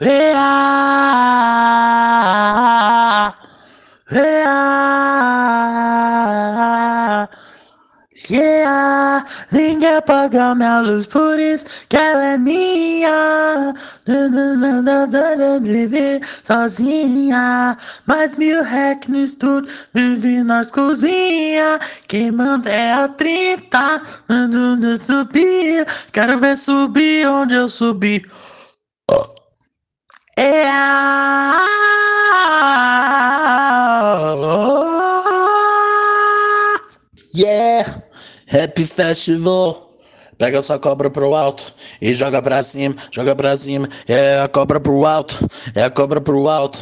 Yeah, yeah, yeah. Ninguém apaga minha luz, por isso que ela é minha. Viver sozinha, mais mil hack no estúdio, vive nas cozinha. Quem manda é a 30, mandando subir. Quero ver subir onde eu subi. É Yeah, Happy Festival. Pega sua cobra pro alto e joga pra cima, joga pra cima. É a cobra pro alto, é a cobra pro alto.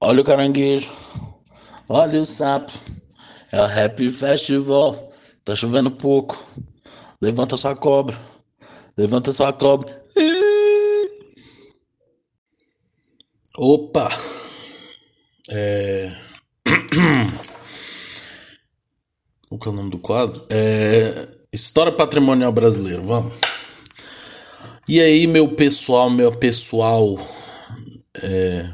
Olha o caranguejo, olha o sapo. É o Happy Festival. Tá chovendo pouco. Levanta sua cobra, levanta sua cobra. Opa! É. O que é o nome do quadro? É. História Patrimonial Brasileira, vamos. E aí, meu pessoal, meu pessoal. É.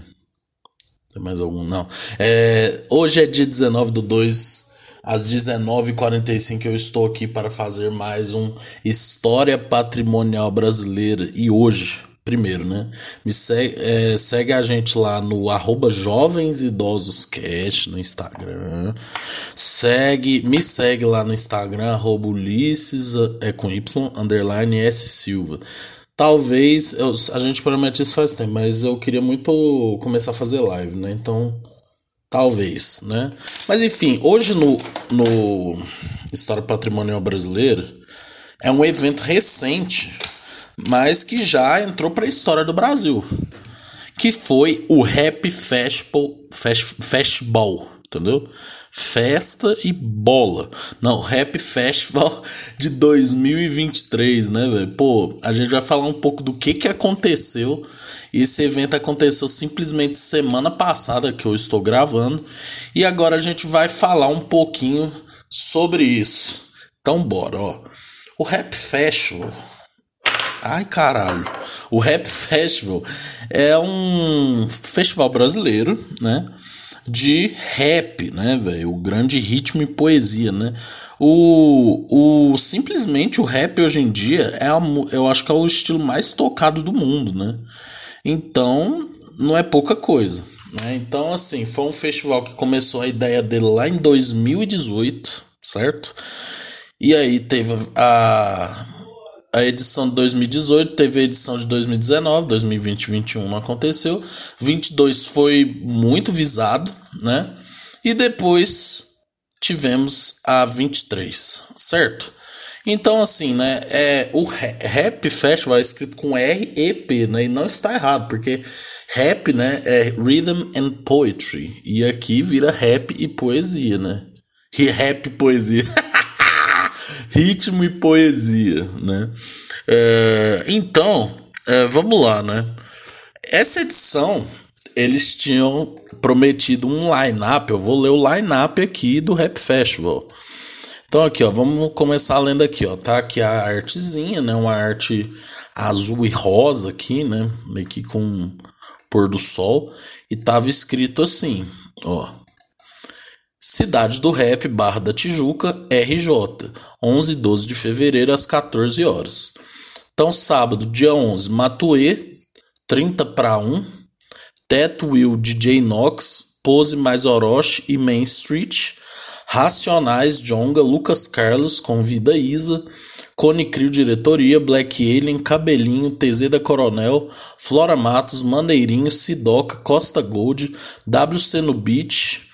Tem mais algum? Não. É... Hoje é dia 19 do 2, às 19h45. Eu estou aqui para fazer mais um História Patrimonial Brasileira. E hoje primeiro, né? Me segue, é, segue a gente lá no arroba Jovens no Instagram. Segue, me segue lá no Instagram, arroba Ulisses, é com Y, underline S Silva. Talvez, eu, a gente promete isso faz tempo, mas eu queria muito começar a fazer live, né? Então, talvez, né? Mas enfim, hoje no, no História Patrimonial Brasileira é um evento recente mas que já entrou para a história do Brasil, que foi o Rap Festival, Fest, Festival, entendeu? Festa e bola. Não, Rap Festival de 2023, né, velho? Pô, a gente vai falar um pouco do que que aconteceu. Esse evento aconteceu simplesmente semana passada que eu estou gravando e agora a gente vai falar um pouquinho sobre isso. Então bora, ó. O Rap Festival Ai, caralho. O Rap Festival é um festival brasileiro, né? De rap, né, velho? O grande ritmo e poesia, né? O, o simplesmente o rap hoje em dia é a, eu acho que é o estilo mais tocado do mundo, né? Então, não é pouca coisa, né? Então, assim, foi um festival que começou a ideia dele lá em 2018, certo? E aí teve a a edição de 2018, teve a edição de 2019, 2020 e 2021 não aconteceu. 22 foi muito visado, né? E depois tivemos a 23, certo? Então, assim, né? É, o Rap Festival é escrito com R-E-P, né? E não está errado, porque rap, né? É Rhythm and Poetry. E aqui vira rap e poesia, né? E rap e poesia. ritmo e poesia, né? É, então, é, vamos lá, né? Essa edição eles tinham prometido um line-up. Eu vou ler o line-up aqui do Rap Festival. Então aqui, ó, vamos começar lendo aqui, ó. Tá aqui a artezinha, né? Uma arte azul e rosa aqui, né? Meio que com pôr do sol e tava escrito assim, ó. Cidade do Rap, Barra da Tijuca, RJ, 11 e 12 de fevereiro às 14 horas. Então, sábado, dia 11, Matuê, 30 para 1, Teto Will, DJ Nox, Pose mais Orochi e Main Street, Racionais, Jonga, Lucas Carlos, Convida Isa, Cone Diretoria, Black Alien, Cabelinho, TZ da Coronel, Flora Matos, Maneirinho, Sidoca, Costa Gold, WC no Beach,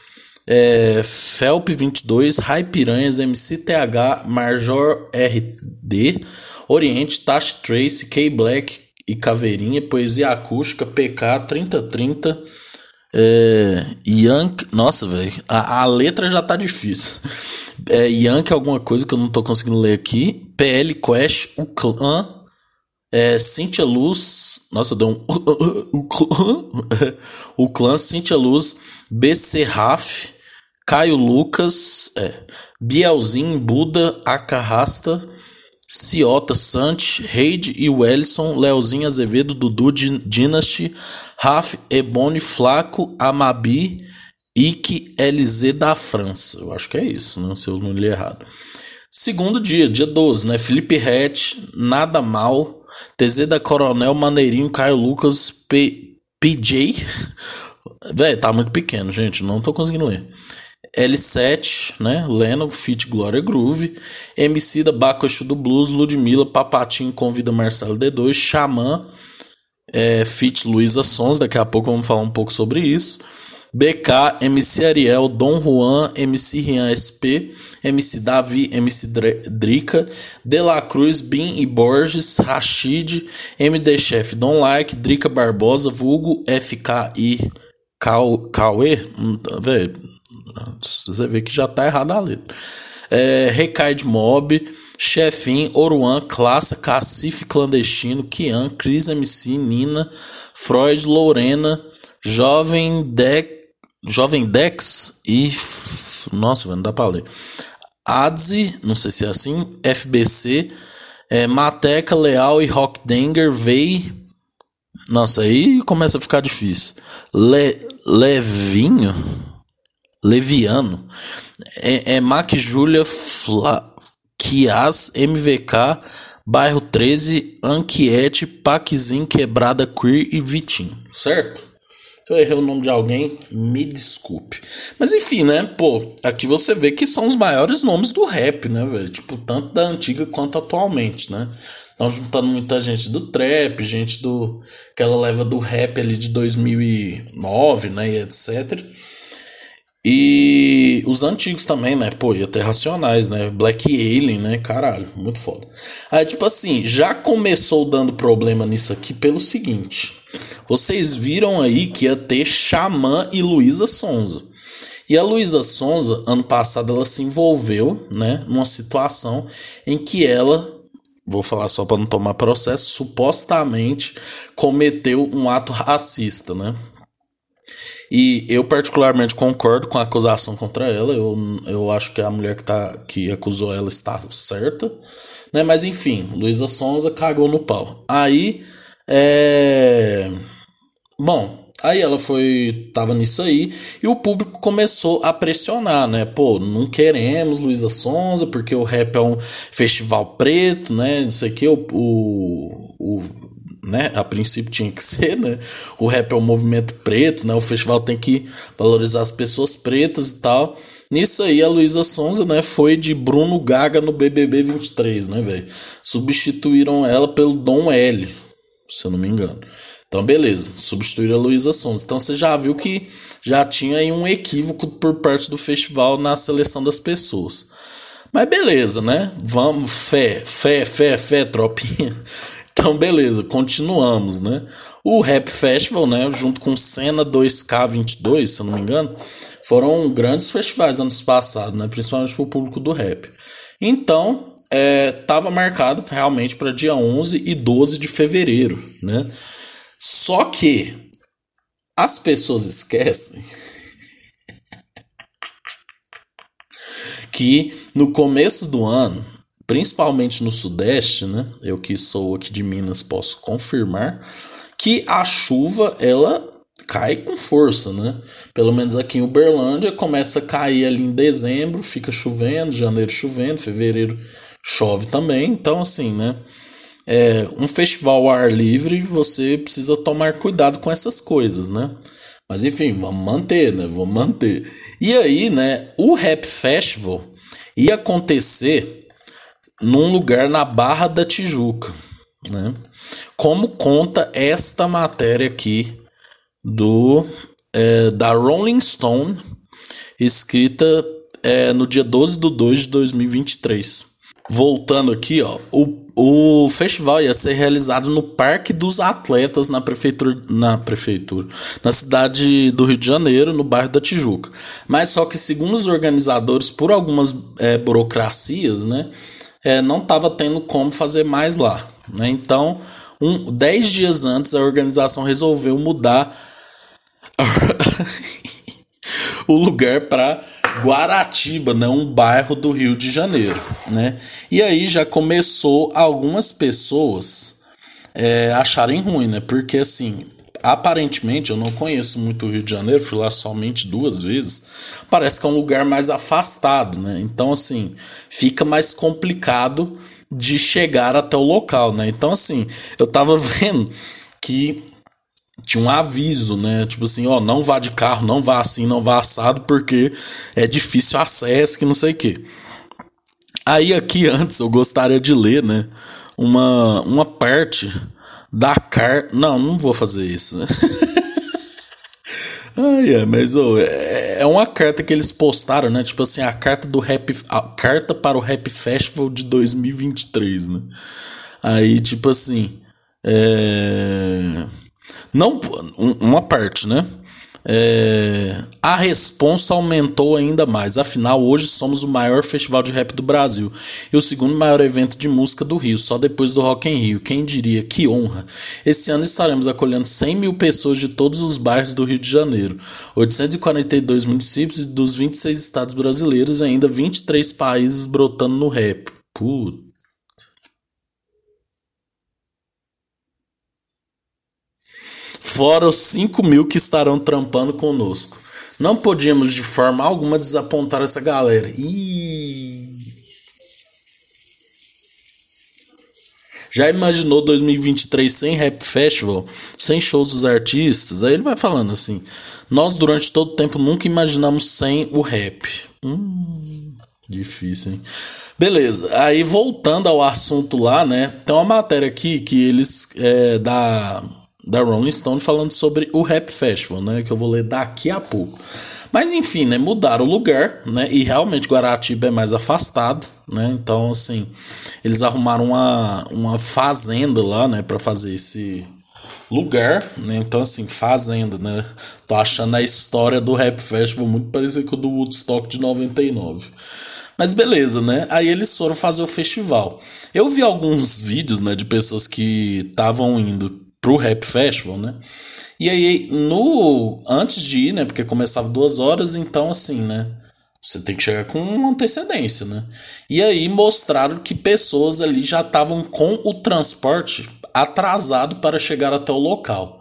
é, Felp 22, Rai Piranhas, MCTH, Major RD, Oriente, Tash Trace, K Black e Caveirinha, Poesia Acústica, PK 3030, é, Yank, nossa, velho, a, a, letra já tá difícil. É, Yank, alguma coisa que eu não tô conseguindo ler aqui. PL Quest, o clã. É, Cintia Luz, nossa, deu um. o clã Cintia Luz, BC Raf, Caio Lucas, é, Bielzinho, Buda, Acarrasta, Ciota, Sante, Reid e Wellison, Leozinho Azevedo, Dudu Dynasty, Raf, Ebony, Flaco, Amabi, Ike, LZ da França. Eu acho que é isso, não se eu não li errado. Segundo dia, dia 12, né? Felipe Rett, Nada Mal, TZ da Coronel, Maneirinho, Caio Lucas, P, PJ. Véi, tá muito pequeno, gente, não tô conseguindo ler. L7, né? Leno, Fit Glória Groove, MC da Baco do Blues, Ludmilla, Papatinho convida Marcelo D2, Xamã, é, Fit Luísa Sons, daqui a pouco vamos falar um pouco sobre isso. BK, MC Ariel, Dom Juan, MC Rian SP, MC Davi, MC Drica, De La Cruz, Bin e Borges, Rashid, MD Chef, Don Like, Drica Barbosa, Vulgo, FKI, Cauê, hum, velho, você vê que já tá errado a letra. É, Recaide Mob, Chefin, Oruan, Classa, Cacife Clandestino, Kian, Cris MC, Nina, Freud, Lorena, Jovem Deck Jovem Dex e. Nossa, não dá pra ler. Adzi, não sei se é assim. FBC. É, Mateca, Leal e Rock Danger, Vei. Nossa, aí começa a ficar difícil. Le, Levinho. Leviano. É, é Mac Júlia Fla, Kias, MVK, Bairro 13, Anquiete, Paquizin, Quebrada Queer e Vitinho. Certo? Se eu errei o nome de alguém, me desculpe. Mas enfim, né? Pô, aqui você vê que são os maiores nomes do rap, né, velho? Tipo, tanto da antiga quanto atualmente, né? Estão juntando muita gente do trap, gente do. aquela leva do rap ali de 2009, né? E etc. E os antigos também, né? Pô, ia ter Racionais, né? Black Alien, né? Caralho, muito foda. Aí, tipo assim, já começou dando problema nisso aqui pelo seguinte. Vocês viram aí que ia ter Xamã e Luísa Sonza. E a Luísa Sonza, ano passado, ela se envolveu, né? Numa situação em que ela vou falar só para não tomar processo, supostamente cometeu um ato racista, né? E eu particularmente concordo com a acusação contra ela. Eu, eu acho que a mulher que, tá, que acusou ela está certa. Né? Mas enfim, Luísa Sonza cagou no pau. Aí, é... Bom, Aí ela foi, tava nisso aí, e o público começou a pressionar, né? Pô, não queremos Luísa Sonza, porque o rap é um festival preto, né? Isso aqui, o, o, o né? A princípio tinha que ser, né? O rap é um movimento preto, né? O festival tem que valorizar as pessoas pretas e tal. Nisso aí a Luísa Sonza, né, foi de Bruno Gaga no BBB 23, né, velho? Substituíram ela pelo Dom L, se eu não me engano. Então, beleza, substituíram a Luísa Sonza. Então, você já viu que já tinha aí um equívoco por parte do festival na seleção das pessoas. Mas beleza, né? Vamos, fé, fé, fé, fé, tropinha. Então, beleza, continuamos, né? O Rap Festival, né, junto com Cena 2K22, se eu não me engano, foram grandes festivais anos passados, né, principalmente para o público do rap. Então, estava é, marcado realmente para dia 11 e 12 de fevereiro, né? Só que as pessoas esquecem que no começo do ano, principalmente no Sudeste, né? Eu que sou aqui de Minas posso confirmar que a chuva ela cai com força, né? Pelo menos aqui em Uberlândia começa a cair ali em dezembro, fica chovendo, janeiro chovendo, fevereiro chove também. Então assim, né? É, um festival ao ar livre, você precisa tomar cuidado com essas coisas, né? Mas enfim, vamos manter, né? Vamos manter. E aí, né? O Rap Festival ia acontecer num lugar na Barra da Tijuca, né? Como conta esta matéria aqui do é, da Rolling Stone, escrita é, no dia 12 de 2 de 2023. Voltando aqui, ó, o o festival ia ser realizado no Parque dos Atletas, na prefeitura, na prefeitura, na cidade do Rio de Janeiro, no bairro da Tijuca. Mas só que, segundo os organizadores, por algumas é, burocracias, né, é, não estava tendo como fazer mais lá. Né? Então, um, dez dias antes, a organização resolveu mudar o lugar para Guaratiba, né, um bairro do Rio de Janeiro, né? E aí já começou algumas pessoas é, acharem ruim, né? Porque assim, aparentemente eu não conheço muito o Rio de Janeiro, fui lá somente duas vezes. Parece que é um lugar mais afastado, né? Então assim, fica mais complicado de chegar até o local, né? Então assim, eu tava vendo que tinha um aviso, né? Tipo assim, ó, não vá de carro, não vá assim, não vá assado, porque é difícil acesso, que não sei o quê. Aí aqui antes eu gostaria de ler, né? Uma, uma parte da carta. Não, não vou fazer isso, né? Ai, é, mas oh, é, é uma carta que eles postaram, né? Tipo assim, a carta do Rap. A carta para o Rap Festival de 2023, né? Aí, tipo assim. É não, uma parte, né? É, a responsa aumentou ainda mais. Afinal, hoje somos o maior festival de rap do Brasil e o segundo maior evento de música do Rio, só depois do Rock in Rio. Quem diria? Que honra! Esse ano estaremos acolhendo 100 mil pessoas de todos os bairros do Rio de Janeiro, 842 municípios dos 26 estados brasileiros e ainda 23 países brotando no rap. Puta. Fora os 5 mil que estarão trampando conosco. Não podíamos de forma alguma desapontar essa galera. Ih. Já imaginou 2023 sem Rap Festival, sem shows dos artistas? Aí ele vai falando assim: Nós durante todo o tempo nunca imaginamos sem o rap. Hum, difícil, hein? Beleza, aí voltando ao assunto lá, né? Tem uma matéria aqui que eles é, da da Rolling Stone falando sobre o Rap Festival, né, que eu vou ler daqui a pouco. Mas enfim, né, mudaram o lugar, né, e realmente Guaratiba é mais afastado, né, então assim, eles arrumaram uma, uma fazenda lá, né, para fazer esse lugar, né, então assim, fazenda, né, tô achando a história do Rap Festival muito parecida com o do Woodstock de 99. Mas beleza, né? Aí eles foram fazer o festival. Eu vi alguns vídeos, né, de pessoas que estavam indo pro Rap Festival, né? E aí, no antes de ir, né? Porque começava duas horas, então assim, né? Você tem que chegar com antecedência, né? E aí mostraram que pessoas ali já estavam com o transporte atrasado para chegar até o local.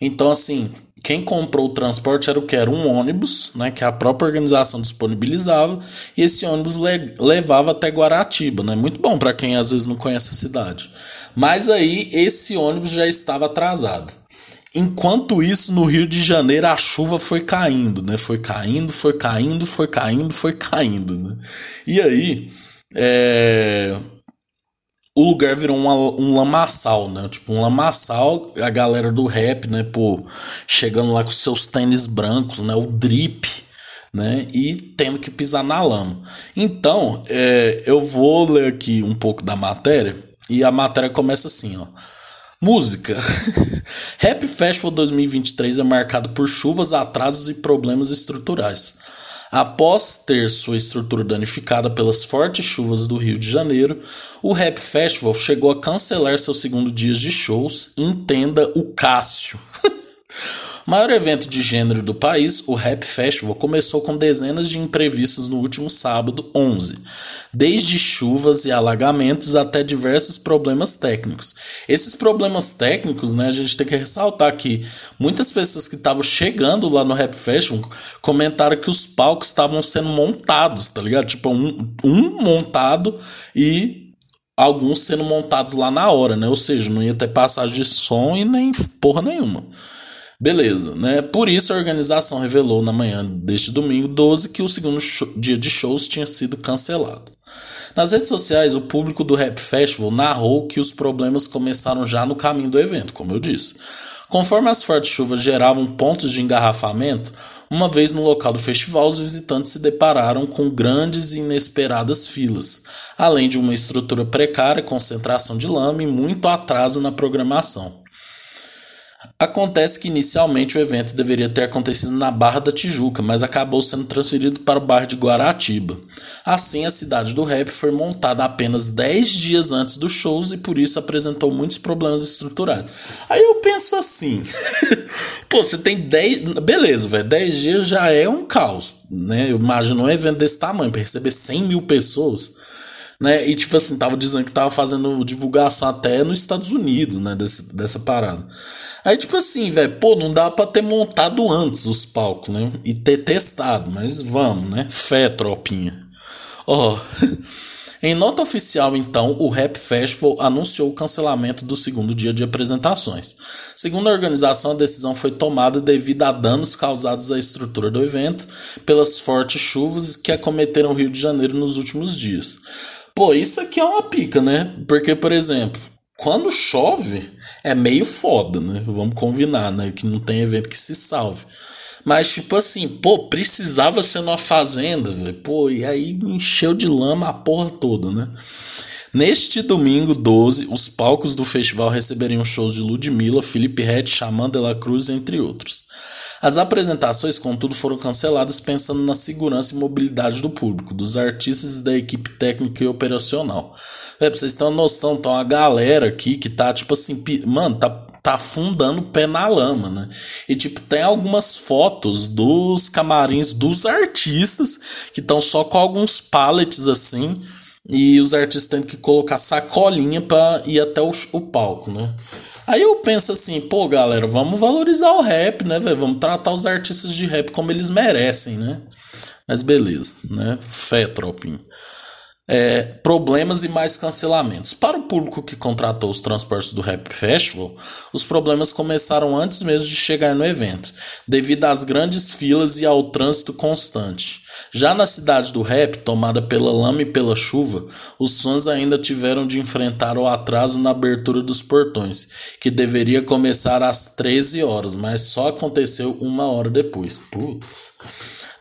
Então, assim, quem comprou o transporte era o que? Era um ônibus, né? Que a própria organização disponibilizava, e esse ônibus le levava até Guaratiba, né? Muito bom para quem às vezes não conhece a cidade. Mas aí esse ônibus já estava atrasado. Enquanto isso, no Rio de Janeiro, a chuva foi caindo, né? Foi caindo, foi caindo, foi caindo, foi caindo, né? E aí, é... o lugar virou uma, um lamaçal, né? Tipo, um lamaçal, a galera do rap, né? Pô, chegando lá com seus tênis brancos, né? O drip, né? E tendo que pisar na lama. Então, é, eu vou ler aqui um pouco da matéria e a matéria começa assim, ó. Música. Rap Festival 2023 é marcado por chuvas, atrasos e problemas estruturais. Após ter sua estrutura danificada pelas fortes chuvas do Rio de Janeiro, o Rap Festival chegou a cancelar seu segundo dia de shows. Entenda o Cássio. Maior evento de gênero do país, o Rap Festival começou com dezenas de imprevistos no último sábado, 11, desde chuvas e alagamentos até diversos problemas técnicos. Esses problemas técnicos, né, a gente tem que ressaltar que muitas pessoas que estavam chegando lá no Rap Festival comentaram que os palcos estavam sendo montados, tá ligado? Tipo, um, um montado e alguns sendo montados lá na hora, né? Ou seja, não ia ter passagem de som e nem porra nenhuma. Beleza, né? Por isso a organização revelou na manhã deste domingo 12 que o segundo dia de shows tinha sido cancelado. Nas redes sociais, o público do Rap Festival narrou que os problemas começaram já no caminho do evento, como eu disse. Conforme as fortes chuvas geravam pontos de engarrafamento, uma vez no local do festival, os visitantes se depararam com grandes e inesperadas filas, além de uma estrutura precária, concentração de lama e muito atraso na programação. Acontece que inicialmente o evento deveria ter acontecido na Barra da Tijuca, mas acabou sendo transferido para o bairro de Guaratiba. Assim, a cidade do rap foi montada apenas 10 dias antes dos shows e por isso apresentou muitos problemas estruturais. Aí eu penso assim: pô, você tem 10. Beleza, velho, 10 dias já é um caos, né? Eu imagino um evento desse tamanho, para receber 100 mil pessoas né? E tipo assim, tava dizendo que tava fazendo divulgação até nos Estados Unidos, né? Desse, dessa parada. Aí, tipo assim, velho, pô, não dá pra ter montado antes os palcos, né? E ter testado, mas vamos, né? Fé, tropinha. Ó. Oh. Em nota oficial, então, o Rap Festival anunciou o cancelamento do segundo dia de apresentações. Segundo a organização, a decisão foi tomada devido a danos causados à estrutura do evento pelas fortes chuvas que acometeram o Rio de Janeiro nos últimos dias. Pô, isso aqui é uma pica, né? Porque, por exemplo, quando chove é meio foda, né? Vamos combinar, né? Que não tem evento que se salve. Mas, tipo assim, pô, precisava ser numa fazenda, velho. Pô, e aí encheu de lama a porra toda, né? Neste domingo 12, os palcos do festival receberiam shows de Ludmilla, Felipe Rett, Xamã de la Cruz, entre outros. As apresentações, contudo, foram canceladas pensando na segurança e mobilidade do público, dos artistas e da equipe técnica e operacional. É, pra vocês terem uma noção, tá uma galera aqui que tá, tipo assim, mano, tá tá afundando o pé na lama, né? E tipo, tem algumas fotos dos camarins dos artistas que estão só com alguns pallets assim, e os artistas têm que colocar sacolinha para ir até o, o palco, né? Aí eu penso assim, pô, galera, vamos valorizar o rap, né, velho? Vamos tratar os artistas de rap como eles merecem, né? Mas beleza, né? Fé, tropinho é, problemas e mais cancelamentos. Para o público que contratou os transportes do Rap Festival, os problemas começaram antes mesmo de chegar no evento, devido às grandes filas e ao trânsito constante. Já na cidade do rap, tomada pela lama e pela chuva, os fãs ainda tiveram de enfrentar o atraso na abertura dos portões, que deveria começar às 13 horas, mas só aconteceu uma hora depois. Putz.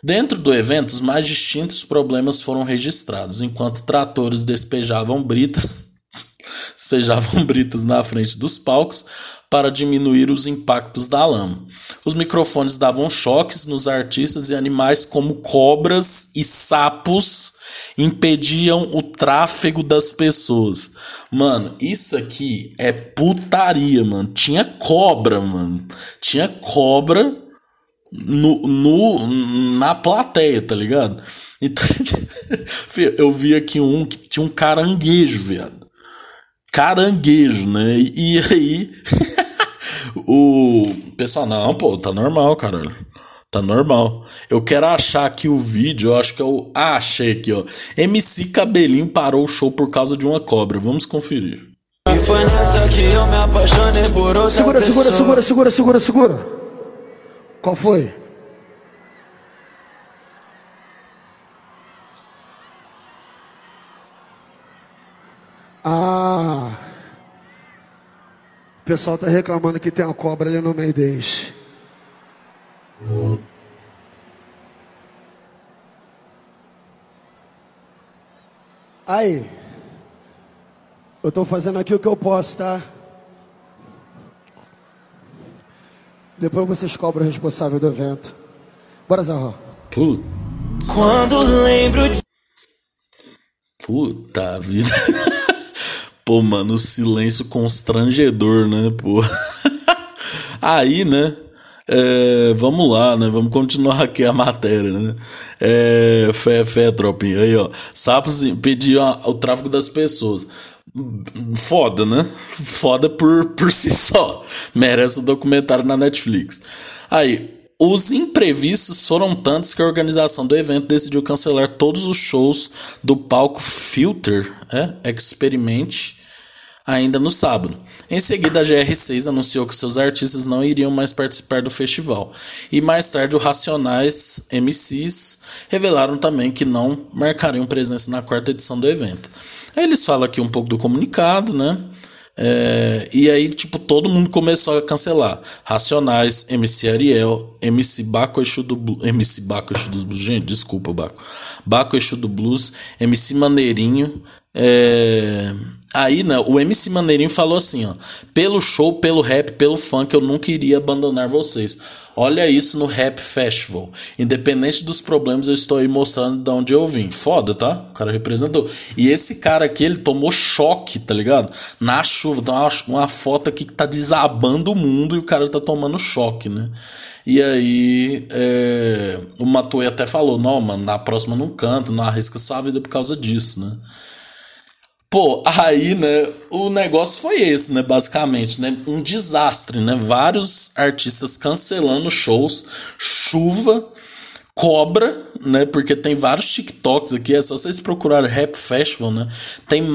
Dentro do evento, os mais distintos problemas foram registrados, enquanto tratores despejavam britas despejavam britas na frente dos palcos para diminuir os impactos da lama. Os microfones davam choques nos artistas e animais como cobras e sapos impediam o tráfego das pessoas. Mano, isso aqui é putaria, mano. Tinha cobra, mano. Tinha cobra no, no, na plateia, tá ligado? Então, eu vi aqui um que tinha um caranguejo, viado. Caranguejo, né? E aí, o pessoal, não, pô, tá normal, caralho. Tá normal. Eu quero achar aqui o vídeo, eu acho que é o. Ah, achei aqui, ó. MC Cabelinho parou o show por causa de uma cobra. Vamos conferir. Segura, segura, segura, segura, segura, segura. Qual foi? Ah. O pessoal está reclamando que tem uma cobra ali no meio deles. Aí. Eu estou fazendo aqui o que eu posso, tá? Depois vocês cobram o responsável do evento. Bora, Zé Putz. Quando lembro de. Puta vida. Pô, mano, o silêncio constrangedor, né, pô. Aí, né, é, vamos lá, né? Vamos continuar aqui a matéria, né? É, fé, fé, tropinha. Aí, ó. Sapos impediam o tráfico das pessoas. Foda, né? Foda por, por si só. Merece um documentário na Netflix. Aí, os imprevistos foram tantos que a organização do evento decidiu cancelar todos os shows do palco Filter é, Experimente ainda no sábado. Em seguida, a GR6 anunciou que seus artistas não iriam mais participar do festival. E mais tarde, o Racionais MCs revelaram também que não marcariam presença na quarta edição do evento. Aí eles falam aqui um pouco do comunicado, né? É, e aí, tipo, todo mundo começou a cancelar. Racionais, MC Ariel, MC Baco Exu do Blues. MC Baco Exu do Blues, gente, desculpa, Baco. Baco Exu do Blues, MC Maneirinho, É... Aí, né, o MC Maneirinho falou assim, ó, pelo show, pelo rap, pelo funk, eu nunca iria abandonar vocês. Olha isso no Rap Festival. Independente dos problemas, eu estou aí mostrando de onde eu vim. Foda, tá? O cara representou. E esse cara aqui, ele tomou choque, tá ligado? Na chuva, tá uma, uma foto aqui que tá desabando o mundo e o cara tá tomando choque, né? E aí, é, o Matuê até falou, não, mano, na próxima não canta, não arrisca sua vida por causa disso, né? Pô, aí, né, o negócio foi esse, né, basicamente, né, um desastre, né, vários artistas cancelando shows, chuva, cobra, né, porque tem vários TikToks aqui, é só vocês procurarem Rap Festival, né, tem,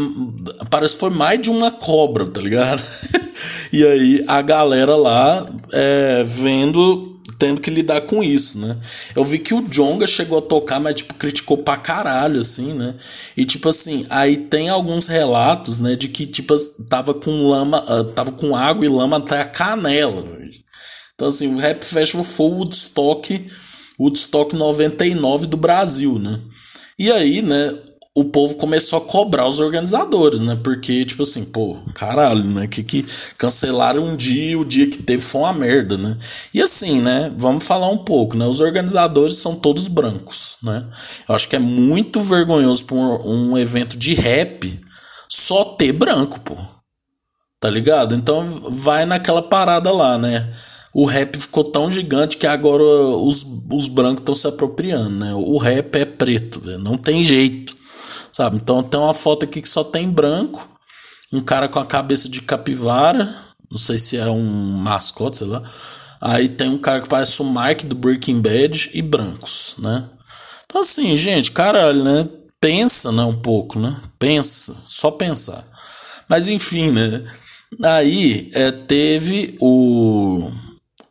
parece que foi mais de uma cobra, tá ligado? e aí a galera lá é, vendo tendo que lidar com isso, né? Eu vi que o Jonga chegou a tocar, mas, tipo, criticou pra caralho, assim, né? E, tipo assim, aí tem alguns relatos, né, de que, tipo, tava com lama, uh, tava com água e lama até a canela. Então, assim, o Rap Festival foi o Woodstock, Woodstock 99 do Brasil, né? E aí, né, o povo começou a cobrar os organizadores, né? Porque, tipo assim, pô, caralho, né? Que, que cancelaram um dia e o dia que teve foi uma merda, né? E assim, né? Vamos falar um pouco, né? Os organizadores são todos brancos, né? Eu acho que é muito vergonhoso para um, um evento de rap só ter branco, pô. Tá ligado? Então vai naquela parada lá, né? O rap ficou tão gigante que agora os, os brancos estão se apropriando, né? O rap é preto, véio. não tem jeito sabe? Então tem uma foto aqui que só tem branco, um cara com a cabeça de capivara, não sei se é um mascote, sei lá. Aí tem um cara que parece o Mike do Breaking Bad e brancos, né? Então assim, gente, caralho, né? Pensa, né, um pouco, né? Pensa, só pensar. Mas enfim, né? Aí é, teve o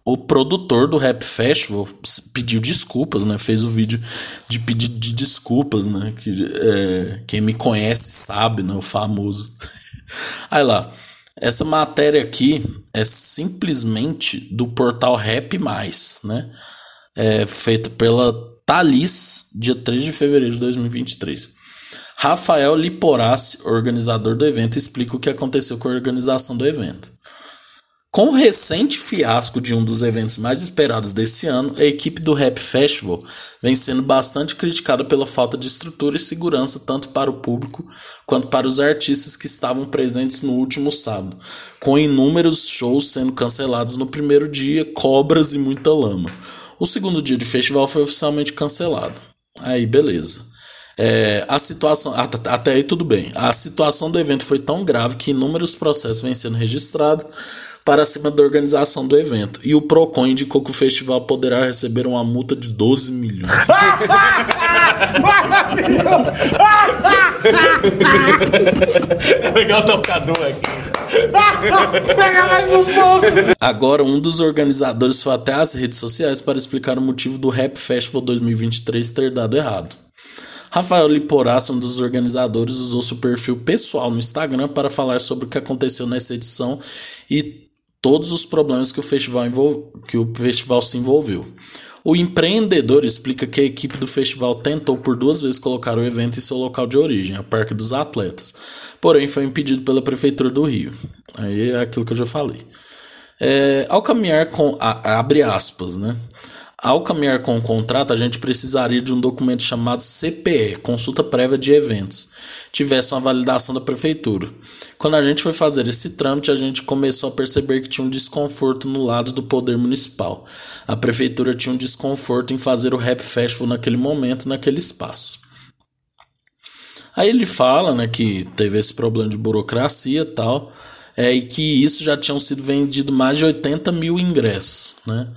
o produtor do Rap Festival pediu desculpas, né? Fez o vídeo de pedir de desculpas, né? Que, é, quem me conhece sabe, né? O famoso. Aí lá, essa matéria aqui é simplesmente do portal Rap Mais, né? É feita pela Thalys, dia 3 de fevereiro de 2023. Rafael Liporassi, organizador do evento, explica o que aconteceu com a organização do evento. Com o recente fiasco de um dos eventos mais esperados desse ano, a equipe do Rap Festival vem sendo bastante criticada pela falta de estrutura e segurança tanto para o público quanto para os artistas que estavam presentes no último sábado, com inúmeros shows sendo cancelados no primeiro dia, cobras e muita lama. O segundo dia de festival foi oficialmente cancelado. Aí, beleza. É, a situação, até aí tudo bem. A situação do evento foi tão grave que inúmeros processos vêm sendo registrados para cima da organização do evento. E o Procon indicou que o festival poderá receber uma multa de 12 milhões. é legal o tocador aqui. Agora, um dos organizadores foi até às redes sociais para explicar o motivo do Rap Festival 2023 ter dado errado. Rafael Liporaço, um dos organizadores, usou seu perfil pessoal no Instagram para falar sobre o que aconteceu nessa edição e todos os problemas que o festival, que o festival se envolveu. O empreendedor explica que a equipe do festival tentou por duas vezes colocar o evento em seu local de origem, a Parque dos Atletas, porém foi impedido pela Prefeitura do Rio. Aí é aquilo que eu já falei. É, ao caminhar com. A, abre aspas, né? Ao caminhar com o contrato, a gente precisaria de um documento chamado CPE, Consulta Prévia de Eventos, tivesse uma validação da prefeitura. Quando a gente foi fazer esse trâmite, a gente começou a perceber que tinha um desconforto no lado do poder municipal. A prefeitura tinha um desconforto em fazer o Rap Festival naquele momento, naquele espaço. Aí ele fala né, que teve esse problema de burocracia e tal, é, e que isso já tinham sido vendido mais de 80 mil ingressos, né?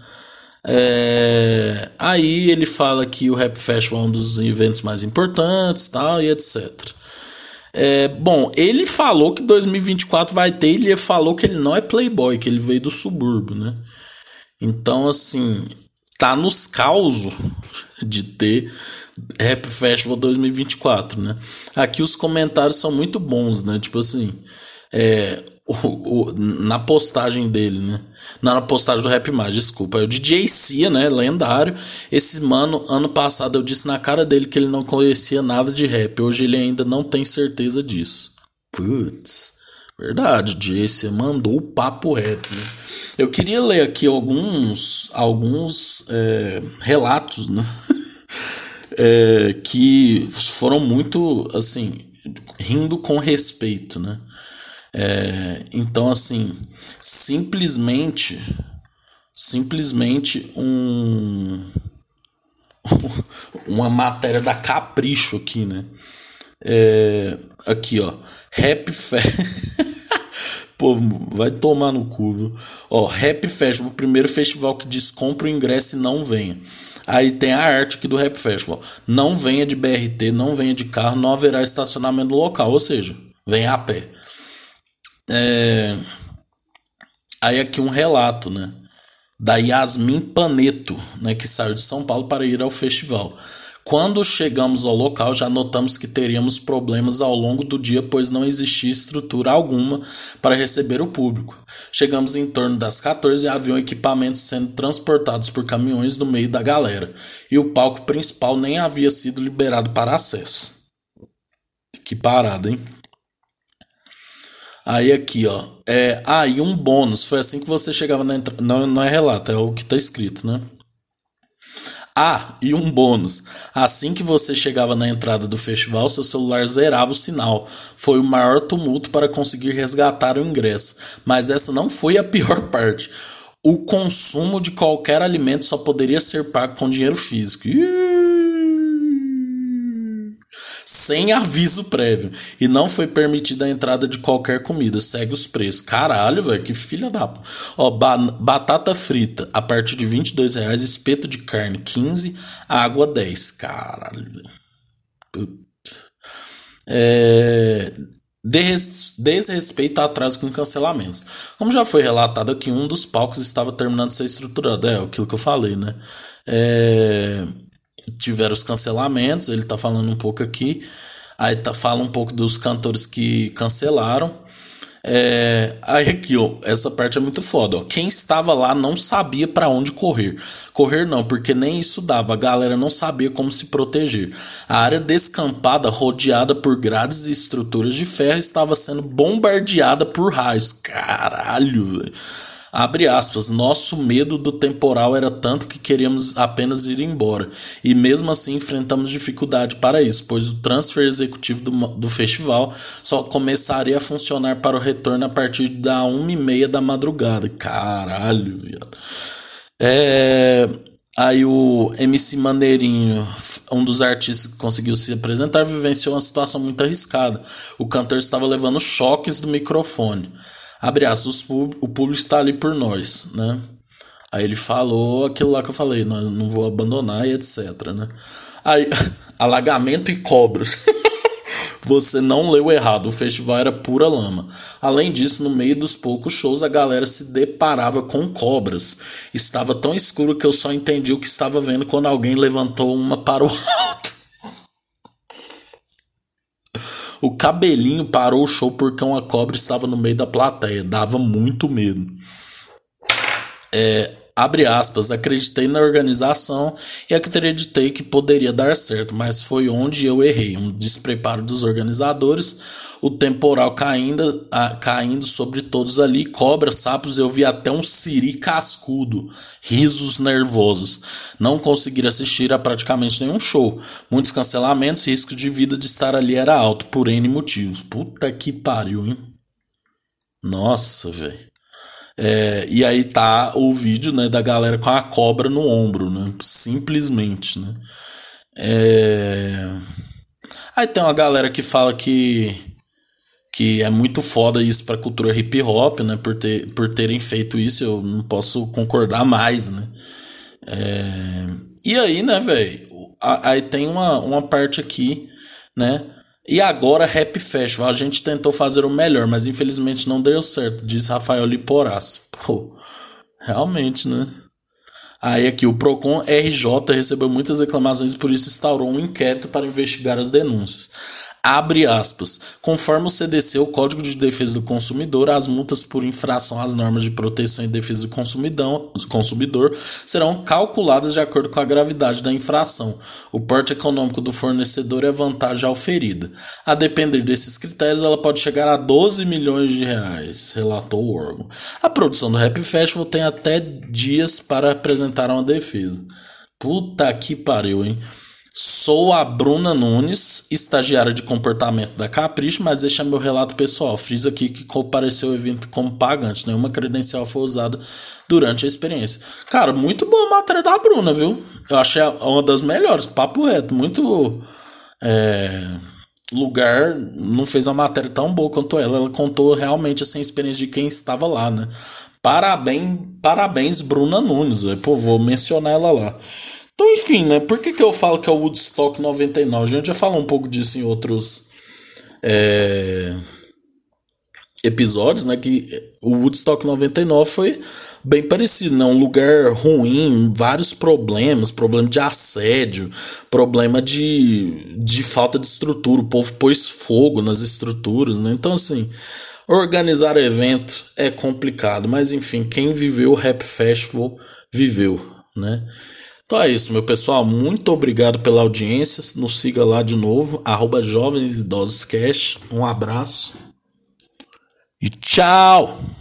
É, aí ele fala que o Rap Festival é um dos eventos mais importantes tal, e etc. É, bom, ele falou que 2024 vai ter, ele falou que ele não é playboy, que ele veio do subúrbio, né? Então, assim, tá nos causos de ter Rap Festival 2024, né? Aqui os comentários são muito bons, né? Tipo assim, é, o, o, na postagem dele, né? Na postagem do Rap Mais, desculpa. É o DJ Cia, né? Lendário. Esse mano, ano passado eu disse na cara dele que ele não conhecia nada de rap. Hoje ele ainda não tem certeza disso. Putz, verdade. DJ mandou o papo reto, né? Eu queria ler aqui alguns, alguns é, relatos, né? é, que foram muito, assim, rindo com respeito, né? É, então, assim, simplesmente, simplesmente um uma matéria da Capricho aqui, né? É, aqui, ó, Rap Fest. Pô, vai tomar no cu, viu? Ó, Rap Festival, o primeiro festival que diz compra o ingresso e não venha. Aí tem a arte aqui do Rap Festival. Não venha de BRT, não venha de carro, não haverá estacionamento local, ou seja, venha a pé. É... Aí aqui um relato, né? Da Yasmin Paneto, né? Que saiu de São Paulo para ir ao festival. Quando chegamos ao local, já notamos que teríamos problemas ao longo do dia, pois não existia estrutura alguma para receber o público. Chegamos em torno das 14 e havia equipamentos sendo transportados por caminhões no meio da galera, e o palco principal nem havia sido liberado para acesso. Que parada, hein? Aí aqui, ó. É, ah, e um bônus. Foi assim que você chegava na entrada. Não, não é relato, é o que tá escrito, né? Ah, e um bônus. Assim que você chegava na entrada do festival, seu celular zerava o sinal. Foi o maior tumulto para conseguir resgatar o ingresso. Mas essa não foi a pior parte. O consumo de qualquer alimento só poderia ser pago com dinheiro físico. Ih! Sem aviso prévio. E não foi permitida a entrada de qualquer comida. Segue os preços. Caralho, velho, que filha da. Ó, ba batata frita a partir de 22 reais, espeto de carne 15, água 10. Caralho. É, desrespeito a atraso com cancelamentos. Como já foi relatado aqui, um dos palcos estava terminando de ser estruturado. É aquilo que eu falei, né? É, tiveram os cancelamentos, ele tá falando um pouco aqui. Aí tá, fala um pouco dos cantores que cancelaram. É, aí aqui, ó, essa parte é muito foda. Ó. Quem estava lá não sabia para onde correr. Correr não, porque nem isso dava. A galera não sabia como se proteger. A área descampada, rodeada por grades e estruturas de ferro, estava sendo bombardeada por raios. Caralho, velho. Abre aspas, nosso medo do temporal era tanto que queríamos apenas ir embora, e mesmo assim enfrentamos dificuldade para isso, pois o transfer executivo do, do festival só começaria a funcionar para o retorno a partir da uma e meia da madrugada. Caralho, viado. É. Aí o MC Maneirinho, um dos artistas que conseguiu se apresentar, vivenciou uma situação muito arriscada. O cantor estava levando choques do microfone abre aspas, o público está ali por nós, né? Aí ele falou aquilo lá que eu falei, nós não vou abandonar e etc, né? Aí, alagamento e cobras. Você não leu errado, o festival era pura lama. Além disso, no meio dos poucos shows, a galera se deparava com cobras. Estava tão escuro que eu só entendi o que estava vendo quando alguém levantou uma para o alto. O cabelinho parou o show porque uma cobra estava no meio da plateia. Dava muito medo. É, abre aspas, acreditei na organização e acreditei que poderia dar certo, mas foi onde eu errei. Um despreparo dos organizadores, o temporal caindo, a, caindo sobre todos ali, cobras, sapos, eu vi até um siri cascudo, risos nervosos. Não consegui assistir a praticamente nenhum show. Muitos cancelamentos, risco de vida de estar ali era alto, por N motivos. Puta que pariu, hein? Nossa, velho. É, e aí tá o vídeo né, da galera com a cobra no ombro, né? Simplesmente, né? É... Aí tem uma galera que fala que, que é muito foda isso pra cultura hip hop, né? Por, ter, por terem feito isso, eu não posso concordar mais, né? É... E aí, né, velho? Aí tem uma, uma parte aqui, né? E agora, Rap Festival. A gente tentou fazer o melhor, mas infelizmente não deu certo, diz Rafael Liporaz. Pô, realmente, né? Aí aqui, o Procon RJ recebeu muitas reclamações e por isso instaurou um inquérito para investigar as denúncias. Abre aspas. Conforme o CDC, o Código de Defesa do Consumidor, as multas por infração às normas de proteção e defesa do consumidor serão calculadas de acordo com a gravidade da infração, o porte econômico do fornecedor a vantagem oferida. A depender desses critérios, ela pode chegar a 12 milhões de reais, relatou o órgão. A produção do Rap Festival tem até dias para apresentar uma defesa. Puta que pariu, hein? Sou a Bruna Nunes, estagiária de comportamento da Capricho, mas este é meu relato pessoal. Fiz aqui que compareceu ao evento como pagante, nenhuma credencial foi usada durante a experiência. Cara, muito boa a matéria da Bruna, viu? Eu achei uma das melhores, papo reto. Muito. É, lugar não fez uma matéria tão boa quanto ela. Ela contou realmente assim, a experiência de quem estava lá, né? Parabéns, parabéns, Bruna Nunes. Pô, vou mencionar ela lá. Então, enfim, né? Por que, que eu falo que é o Woodstock 99? A gente já falou um pouco disso em outros é, episódios, né? Que o Woodstock 99 foi bem parecido, né? Um lugar ruim, vários problemas, problema de assédio, problema de, de falta de estrutura. O povo pôs fogo nas estruturas, né? Então, assim, organizar evento é complicado, mas enfim, quem viveu o Rap Festival viveu, né? Então é isso, meu pessoal. Muito obrigado pela audiência. Nos siga lá de novo, arroba Jovens Idosos Cash. Um abraço e tchau!